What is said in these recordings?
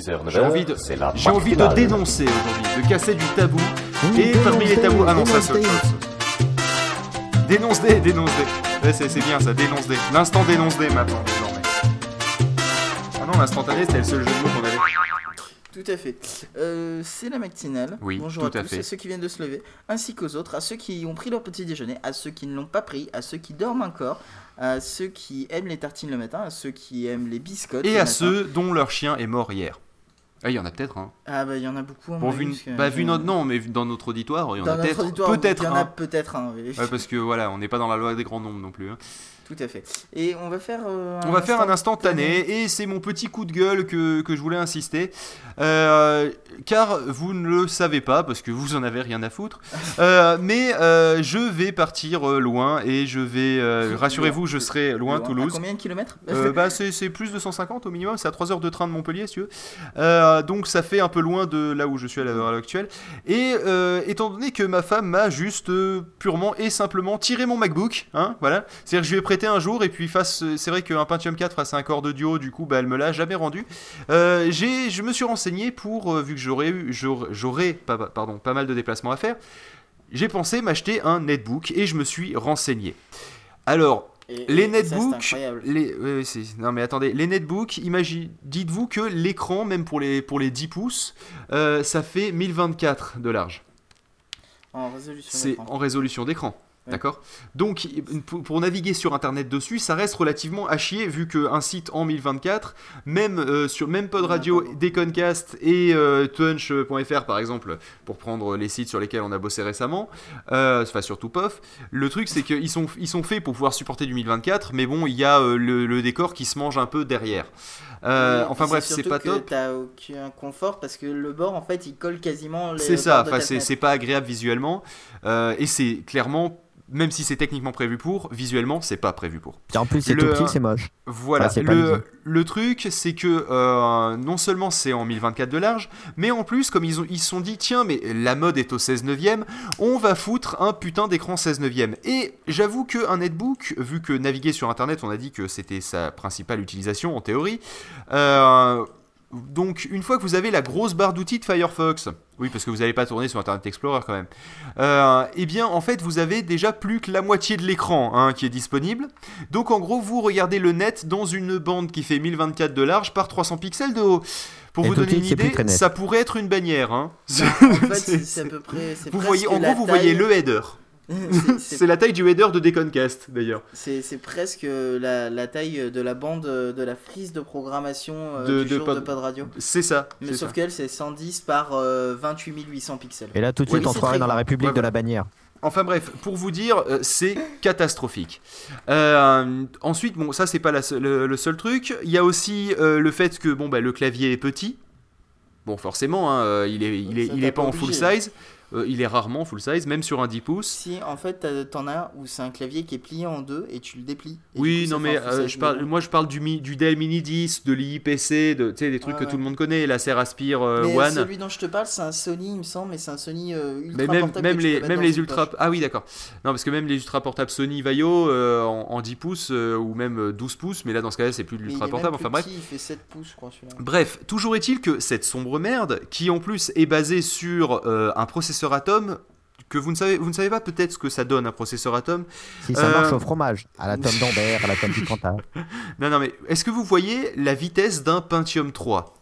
6h, 9h, J'ai envie de, c'est la j'ai envie de matinale. dénoncer aujourd'hui, de casser du tabou. Et parmi les tabous, ah non, ça c'est autre chose. Dénonce des, dénonce des. Ouais, c'est, c'est bien ça, dénonce des. L'instant dénonce des maintenant, désormais. Ah non, l'instantané c'était le seul jeu de mots qu'on avait. Tout à fait. Euh, c'est la matinale. Oui, Bonjour tout à à tous, fait. à ceux qui viennent de se lever, ainsi qu'aux autres, à ceux qui ont pris leur petit déjeuner, à ceux qui ne l'ont pas pris, à ceux qui dorment encore, à ceux qui aiment les tartines le matin, à ceux qui aiment les biscottes. Et le à matin. ceux dont leur chien est mort hier. Ah, il y en a peut-être, hein. Ah bah il y en a beaucoup. Bon, vu, que- bah, vu notre, non, mais vu dans notre auditoire, il y en a peut-être, peut-être Il y en a un. peut-être un. oui. Ouais, parce que voilà, on n'est pas dans la loi des grands nombres non plus. hein. Tout à fait. Et on va faire. euh, On va faire un instantané et c'est mon petit coup de gueule que, que je voulais insister. Euh, car vous ne le savez pas parce que vous en avez rien à foutre. Euh, mais je vais partir loin et je vais. rassurez-vous, je serai loin, Toulouse. combien de kilomètres? Bah, c'est c'est plus de 150 au minimum, c'est à 3 heures de train de Montpellier si tu veux. Euh, donc ça fait un peu loin de là où je suis à l'heure actuelle. Et euh, étant donné que ma femme m'a juste euh, purement et simplement tiré mon MacBook, hein, voilà. C'est-à-dire que je lui ai prêté un jour et puis face, c'est vrai qu'un Pentium 4 face à un corps audio, du coup, bah, elle me l'a jamais rendu. Je me suis renseigné pour, vu que j'aurais eu, j'aurais, pardon, pas mal de déplacements à faire, j'ai pensé m'acheter un netbook et je me suis renseigné. Alors, Et- les netbooks, les, non mais attendez, les netbooks, imagine, dites-vous que l'écran, même pour les, pour les 10 pouces, euh, ça fait 1024 de large. En résolution. C'est en résolution d'écran. Ouais. D'accord? Donc, pour, naviguer sur Internet dessus, ça reste relativement à chier, vu qu'un site en 1024, même euh, sur même Pod Radio, Deconcast et euh, Tunch.fr, par exemple, pour prendre les sites sur lesquels on a bossé récemment, euh, enfin surtout POF, le truc c'est qu'ils sont, ils sont faits pour pouvoir supporter du 1024, mais bon, il y a euh, le, le décor qui se mange un peu derrière. Euh, Oui, enfin bref, c'est pas que top. T'as aucun confort parce que le bord en fait il colle quasiment. C'est ça, enfin, c'est pas agréable visuellement. et c'est clairement, même si c'est techniquement prévu pour, visuellement, c'est pas prévu pour. Et en plus, c'est Le- tout petit, c'est moche. Voilà, le, truc, c'est que euh, non seulement c'est en 1024 de large, mais en plus, comme ils ont, ils se sont dit, tiens, mais la mode est au 16 neuvième, on va foutre un putain d'écran 16 neuvième. Et j'avoue que un netbook, vu que naviguer sur Internet, on a dit que c'était sa principale utilisation en théorie, euh, donc une fois que vous avez la grosse barre d'outils de Firefox, oui parce que vous n'allez pas tourner sur Internet Explorer quand même, euh, eh bien en fait vous avez déjà plus que la moitié de l'écran hein, qui est disponible. Donc en gros vous regardez le net dans une bande qui fait 1024 de large par 300 pixels de haut. Pour Et vous donner une idée, ça pourrait être une bannière. hein. En fait, C'est- c'est à peu près. vous voyez, en gros vous voyez le header. C'est- la taille du header de Deconcast d'ailleurs. C'est presque la, la taille de la bande de la frise de programmation euh, De- du de jour pod- de Pod Radio. C'est ça. Mais sauf qu'elle, c'est 110 par euh, 28 800 pixels. Et là, tout de Oui, suite, on c'est se croirait très dans la. République Ouais, de la bannière. Enfin bref, pour vous dire, euh, c'est catastrophique. Euh, ensuite, bon, ça c'est pas la le, le seul truc. Il y a aussi euh, le fait que bon, bah, le clavier est petit. Bon, forcément, hein, euh, il est, il est, il pas pas en full size. Euh, il est rarement full size, même sur un 10 pouces. Si en fait t'en as où c'est un clavier qui est plié en deux et tu le déplies. Oui, coup, non mais euh, je parle, moi je parle du, mi- du Dell Mini 10, de l'IPC, de, des trucs Ouais, que tout le monde connaît, la Serre Aspire euh, Mais One. celui dont je te parle, c'est un Sony, il me semble, mais c'est un Sony ultra Mais même, portable même les, même les ultra. Ah oui, d'accord. Non, parce que même les ultra portables Sony Vaio euh, en, en 10 pouces ou même euh, 12 pouces, mais là dans ce cas-là, c'est plus de l'ultra portable. Enfin bref. Il fait 7 pouces, je crois, celui-là. Bref, toujours est-il que cette sombre merde, qui en plus est basée sur un processeur Atom, que vous ne savez, vous ne savez pas peut-être ce que ça donne un processeur Atom. Si ça Euh, marche au fromage, à la tome d'Ambert, à la tome du Cantal. Non, non, mais est-ce que vous voyez la vitesse d'un Pentium 3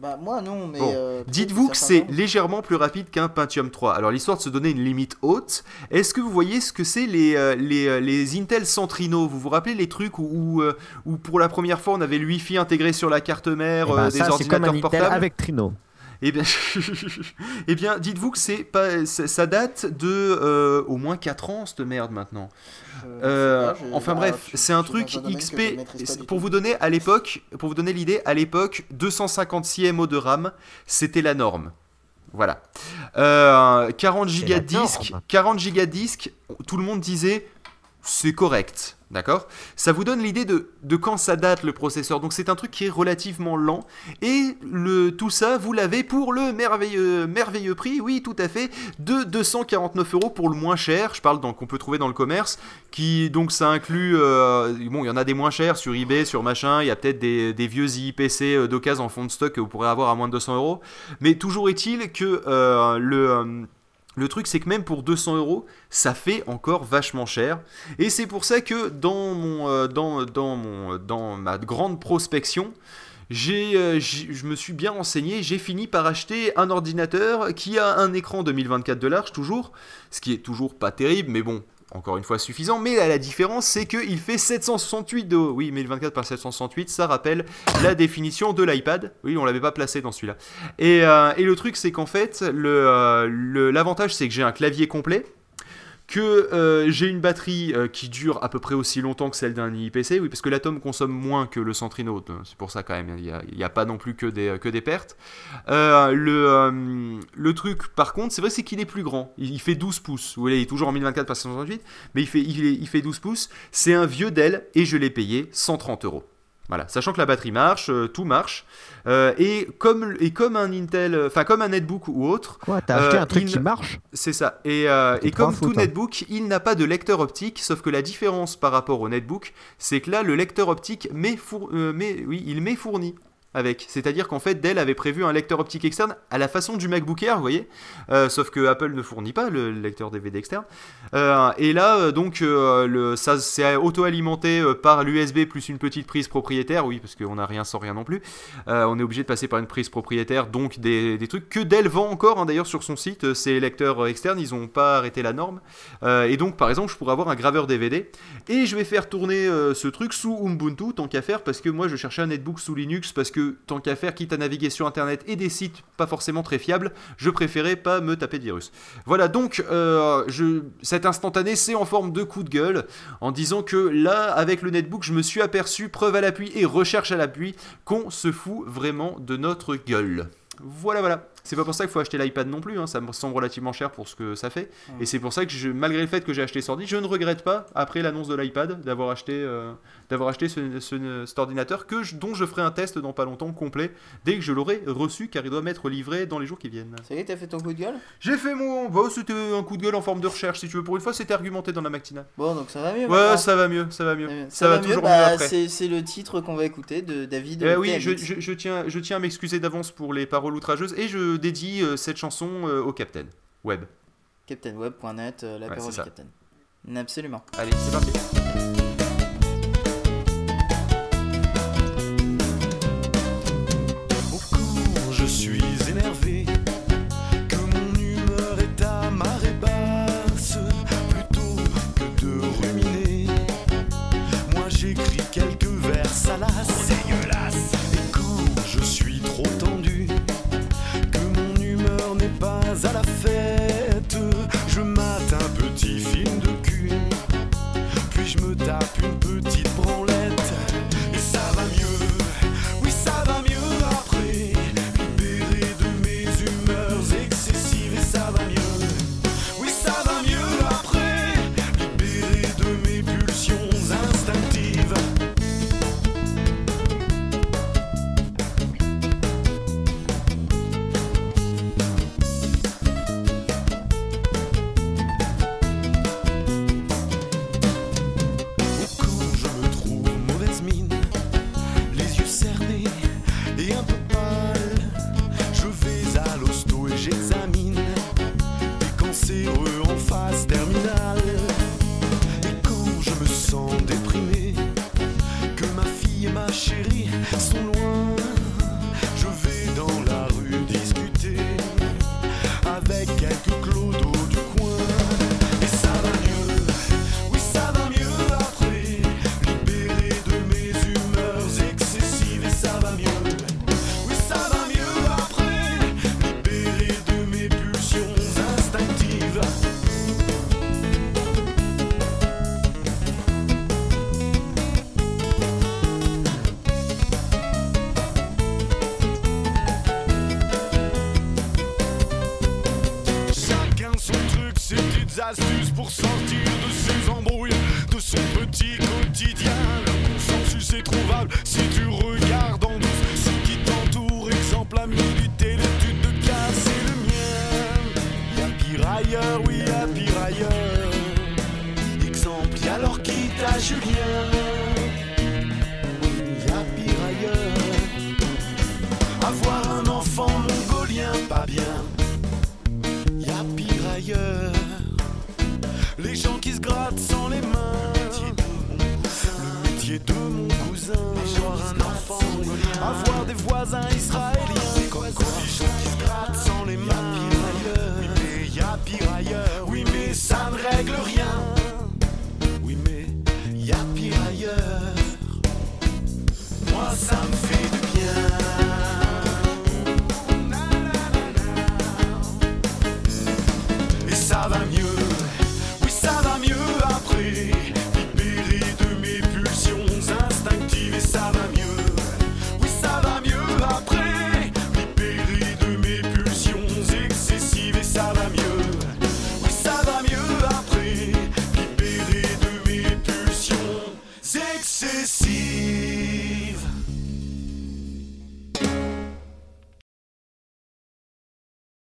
Bah, moi non, mais. Bon, euh, Dites-vous que c'est légèrement plus rapide qu'un Pentium 3. Alors l'histoire de se donner une limite haute, est-ce que vous voyez ce que c'est les, euh, les, euh, les Intel Centrino? Vous vous rappelez les trucs où, où, euh, où pour la première fois on avait le Wi-Fi intégré sur la carte mère, Eh ben, euh, des ça, c'est comme un ordinateurs Intel portables? avec Trino. Eh bien, eh bien dites-vous que c'est pas, ça ça date de euh, au moins 4 ans cette merde maintenant. Euh, pas, je- enfin bah, bref, c'est un truc XP. Pour tout. vous donner à l'époque, pour vous donner l'idée, à l'époque, 256 MO de RAM, c'était la norme. Voilà. Euh, 40 C'est gigas la de disque, norme. 40 gigas de disque, tout le monde disait c'est correct. D'accord? Ça vous donne l'idée de, quand ça date le processeur. Donc c'est un truc qui est relativement lent. Et le, tout ça, vous l'avez pour le merveilleux, prix, oui, tout à fait, de 249 euros pour le moins cher. Je parle qu'on peut trouver dans le commerce. Qui, donc ça inclut. euh, bon, il y en a des moins chers sur eBay, sur machin. Il y a peut-être des, vieux IPC euh, d'occasion en fond de stock que vous pourrez avoir à moins de 200 euros. Mais toujours est-il que euh, le. Le truc, c'est que même pour 200 euros, ça fait encore vachement cher. Et c'est pour ça que dans, mon, euh, dans, dans, mon, dans ma grande prospection, euh, je me suis bien renseigné. J'ai fini par acheter un ordinateur qui a un écran 2024 de large, toujours. Ce qui est toujours pas terrible, mais bon, encore une fois suffisant. Mais là, la différence, c'est qu'il fait 768 de haut. Oui, 1024 par 768, ça rappelle la définition de l'iPad. Oui, on l'avait pas placé dans celui-là. Et, euh, le truc, c'est qu'en fait, euh, l'avantage, c'est que j'ai un clavier complet, que euh, j'ai une batterie euh, qui dure à peu près aussi longtemps que celle d'un IPC, oui, parce que l'Atom consomme moins que le Centrino, euh, c'est pour ça quand même, il n'y a, pas non plus que des, des pertes. Euh, le, euh, truc, par contre, c'est vrai, c'est qu'il est plus grand, il, fait 12 pouces, vous voyez, il est toujours en 1024 par 768, mais il fait, il, il fait 12 pouces, c'est un vieux Dell, et je l'ai payé 130 euros. Voilà, sachant que la batterie marche, euh, tout marche, euh, et, comme, et comme un Intel, euh, enfin comme un netbook ou autre, Quoi, t'as acheté un truc il- qui marche c'est ça. Et, comme foot, tout hein. netbook, il n'a pas de lecteur optique, sauf que la différence par rapport au netbook, c'est que là, le lecteur optique four- oui, il m'est fourni avec. C'est-à-dire qu'en fait, Dell avait prévu un lecteur optique externe à la façon du MacBook Air, vous voyez. Euh, sauf que Apple ne fournit pas le lecteur DVD externe. Euh, et là, euh, donc, ça c'est auto-alimenté par l'USB plus une petite prise propriétaire, oui, parce qu'on n'a rien sans rien non plus. On est obligé de passer par une prise propriétaire, donc des, trucs que Dell vend encore, hein, d'ailleurs, sur son site. Ces lecteurs externes, ils n'ont pas arrêté la norme. Et donc, par exemple, je pourrais avoir un graveur DVD. Et je vais faire tourner ce truc sous Ubuntu, tant qu'à faire, parce que moi, je cherchais un netbook sous Linux, parce que tant qu'à faire, quitte à naviguer sur Internet et des sites pas forcément très fiables, je préférais pas me taper de virus. Voilà, donc, euh, cet instantané, c'est en forme de coup de gueule, en disant que là, avec le netbook, je me suis aperçu, preuve à l'appui et recherche à l'appui, qu'on se fout vraiment de notre gueule. Voilà, voilà. C'est pas pour ça qu'il faut acheter l'iPad non plus, hein, ça me semble relativement cher pour ce que ça fait. Et c'est pour ça que, je, malgré le fait que j'ai acheté cet ordi, je ne regrette pas, après l'annonce de l'iPad, d'avoir acheté, euh, d'avoir acheté ce- ce- cet ordinateur que je- dont je ferai un test dans pas longtemps complet, dès que je l'aurai reçu, car il doit m'être livré dans les jours qui viennent. Ça y est, t'as fait ton coup de gueule? J'ai fait mon... Bah, c'était un coup de gueule en forme de recherche, si tu veux. Pour une fois, c'était argumenté dans la matinale. Bon, donc ça va mieux. Ouais, ça va mieux, ça va mieux. Bien. Ça, va, toujours bah, mieux après. c'est- le titre qu'on va écouter de David. Eh oui, je- je tiens, je tiens à m'excuser d'avance pour les paroles outrageuses et je dédie euh, cette chanson euh, au Captain Web. CaptainWeb.net, euh, l'apéro Ouais, du ça. Captain. Absolument. Allez, c'est parti. Oh, quand je suis énervé, que mon humeur est à marée basse, plutôt que de ruminer, moi j'écris quotidien, l'amour sans suce est trouvable si tu regardes en douce ce qui t'entoure. Exemple ami du télé, tu te et le mien. Y'a pire ailleurs, oui, y'a pire ailleurs. Exemple, alors quitte à Julien? Voisins israéliens. Comme quoi, les gens qui se grattent sans les mains. Oui, mais y'a pire ailleurs. Oui, mais ça ne règle rien.